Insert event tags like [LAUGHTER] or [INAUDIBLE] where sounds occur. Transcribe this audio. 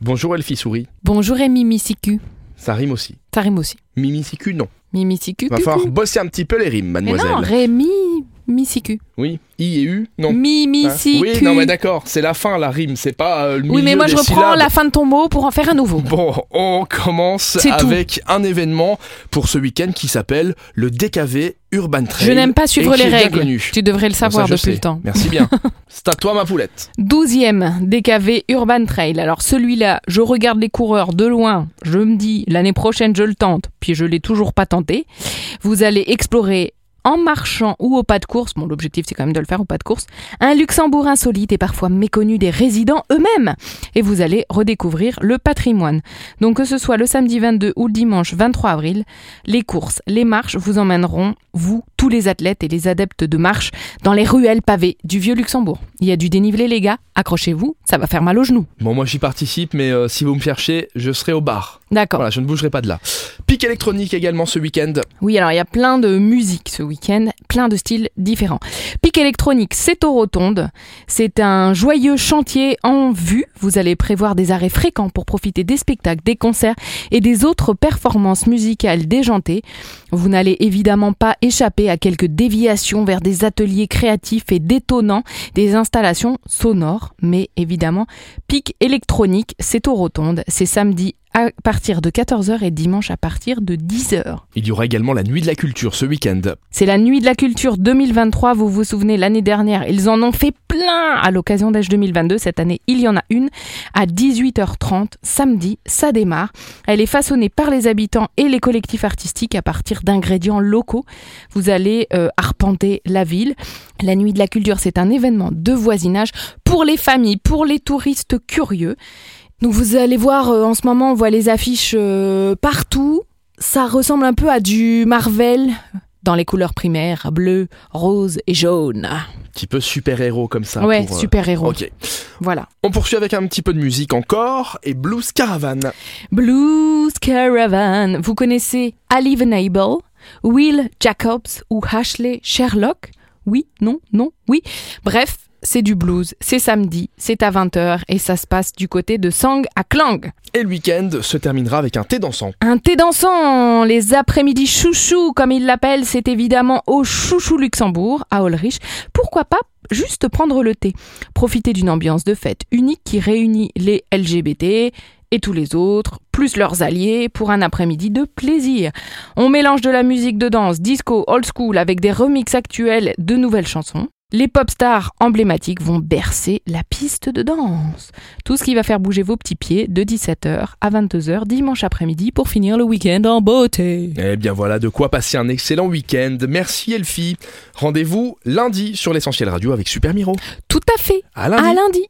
Bonjour Elfie Souris. Bonjour et Mimicicu. Ça rime aussi. Ça rime aussi. Mimicicu, non. Mimicicu. Va falloir bosser un petit peu les rimes, Mais mademoiselle. non, Rémi Micicu. Oui. I et U, non. Hein Mimicicu. Oui, non, mais d'accord, c'est la fin, la rime, c'est pas euh, le Oui, mais milieu moi je reprends syllabes. la fin de ton mot pour en faire un nouveau. Bon, on commence C'est tout. avec un événement pour ce week-end qui s'appelle le DKV Urban Trail. Je n'aime pas suivre et qui les est bien règles. connu. Tu devrais le Bon, ça, savoir je depuis sais. le temps. Merci bien. [LAUGHS] c'est à toi, ma poulette. 12e DKV Urban Trail. Alors celui-là, je regarde les coureurs de loin, je me dis l'année prochaine je le tente, puis je l'ai toujours pas tenté. Vous allez explorer en marchant ou au pas de course, bon l'objectif c'est quand même de le faire au pas de course, un Luxembourg insolite et parfois méconnu des résidents eux-mêmes. Et vous allez redécouvrir le patrimoine. Donc que ce soit le samedi 22 ou le dimanche 23 avril, les courses, les marches vous emmèneront, vous, tous les athlètes et les adeptes de marche, dans les ruelles pavées du vieux Luxembourg. Il y a du dénivelé les gars, accrochez-vous, ça va faire mal aux genoux. Bon, moi j'y participe, mais euh, si vous me cherchez, je serai au bar. D'accord. Voilà, je ne bougerai pas de là. Pic électronique également ce week-end. Oui, alors il y a plein de musique ce week-end, plein de styles différents. Pic électronique, c'est au Rotonde. C'est un joyeux chantier en vue. Vous allez prévoir des arrêts fréquents pour profiter des spectacles, des concerts et des autres performances musicales déjantées. Vous n'allez évidemment pas échapper à quelques déviations vers des ateliers créatifs et détonnants, des installations sonores, mais évidemment, pic électronique, c'est au Rotonde. C'est samedi à partir de 14h et dimanche à partir de 10h. Il y aura également la nuit de la culture ce week-end. C'est la nuit de la culture 2023. Vous vous souvenez, l'année dernière, ils en ont fait plein à l'occasion d'Age 2022. Cette année, il y en a une à 18h30, samedi. Ça démarre. Elle est façonnée par les habitants et les collectifs artistiques à partir d'ingrédients locaux. Vous allez euh, arpenter la ville. La nuit de la culture, c'est un événement de voisinage pour les familles, pour les touristes curieux. Donc vous allez voir, euh, en ce moment, on voit les affiches euh, partout. Ça ressemble un peu à du Marvel dans les couleurs primaires, bleu, rose et jaune. Petit peu super-héros comme ça. ouais, pour, euh, super-héros. Ok. Voilà. On poursuit avec un petit peu de musique encore et Blues Caravan. Blues Caravan. Vous connaissez Ali Venable, Will Jacobs ou Ashley Sherlock? Oui, non, non, oui. Bref, c'est du blues. C'est samedi, c'est à 20h et ça se passe du côté de Sang à Klang. Et le week-end se terminera avec un thé dansant. Un thé dansant, les après-midi chouchou, comme ils l'appellent, c'est évidemment au Chouchou Luxembourg, à Ulrich. Pourquoi pas juste prendre le thé? Profiter d'une ambiance de fête unique qui réunit les LGBT et tous les autres, plus leurs alliés, pour un après-midi de plaisir. On mélange de la musique de danse, disco, old school, avec des remixes actuels de nouvelles chansons. Les pop stars emblématiques vont bercer la piste de danse. Tout ce qui va faire bouger vos petits pieds de 17h à 22h dimanche après-midi pour finir le week-end en beauté. Eh bien voilà de quoi passer un excellent week-end. Merci Elfie. Rendez-vous lundi sur l'essentiel radio avec Super Miro. Tout à fait. À lundi. À lundi.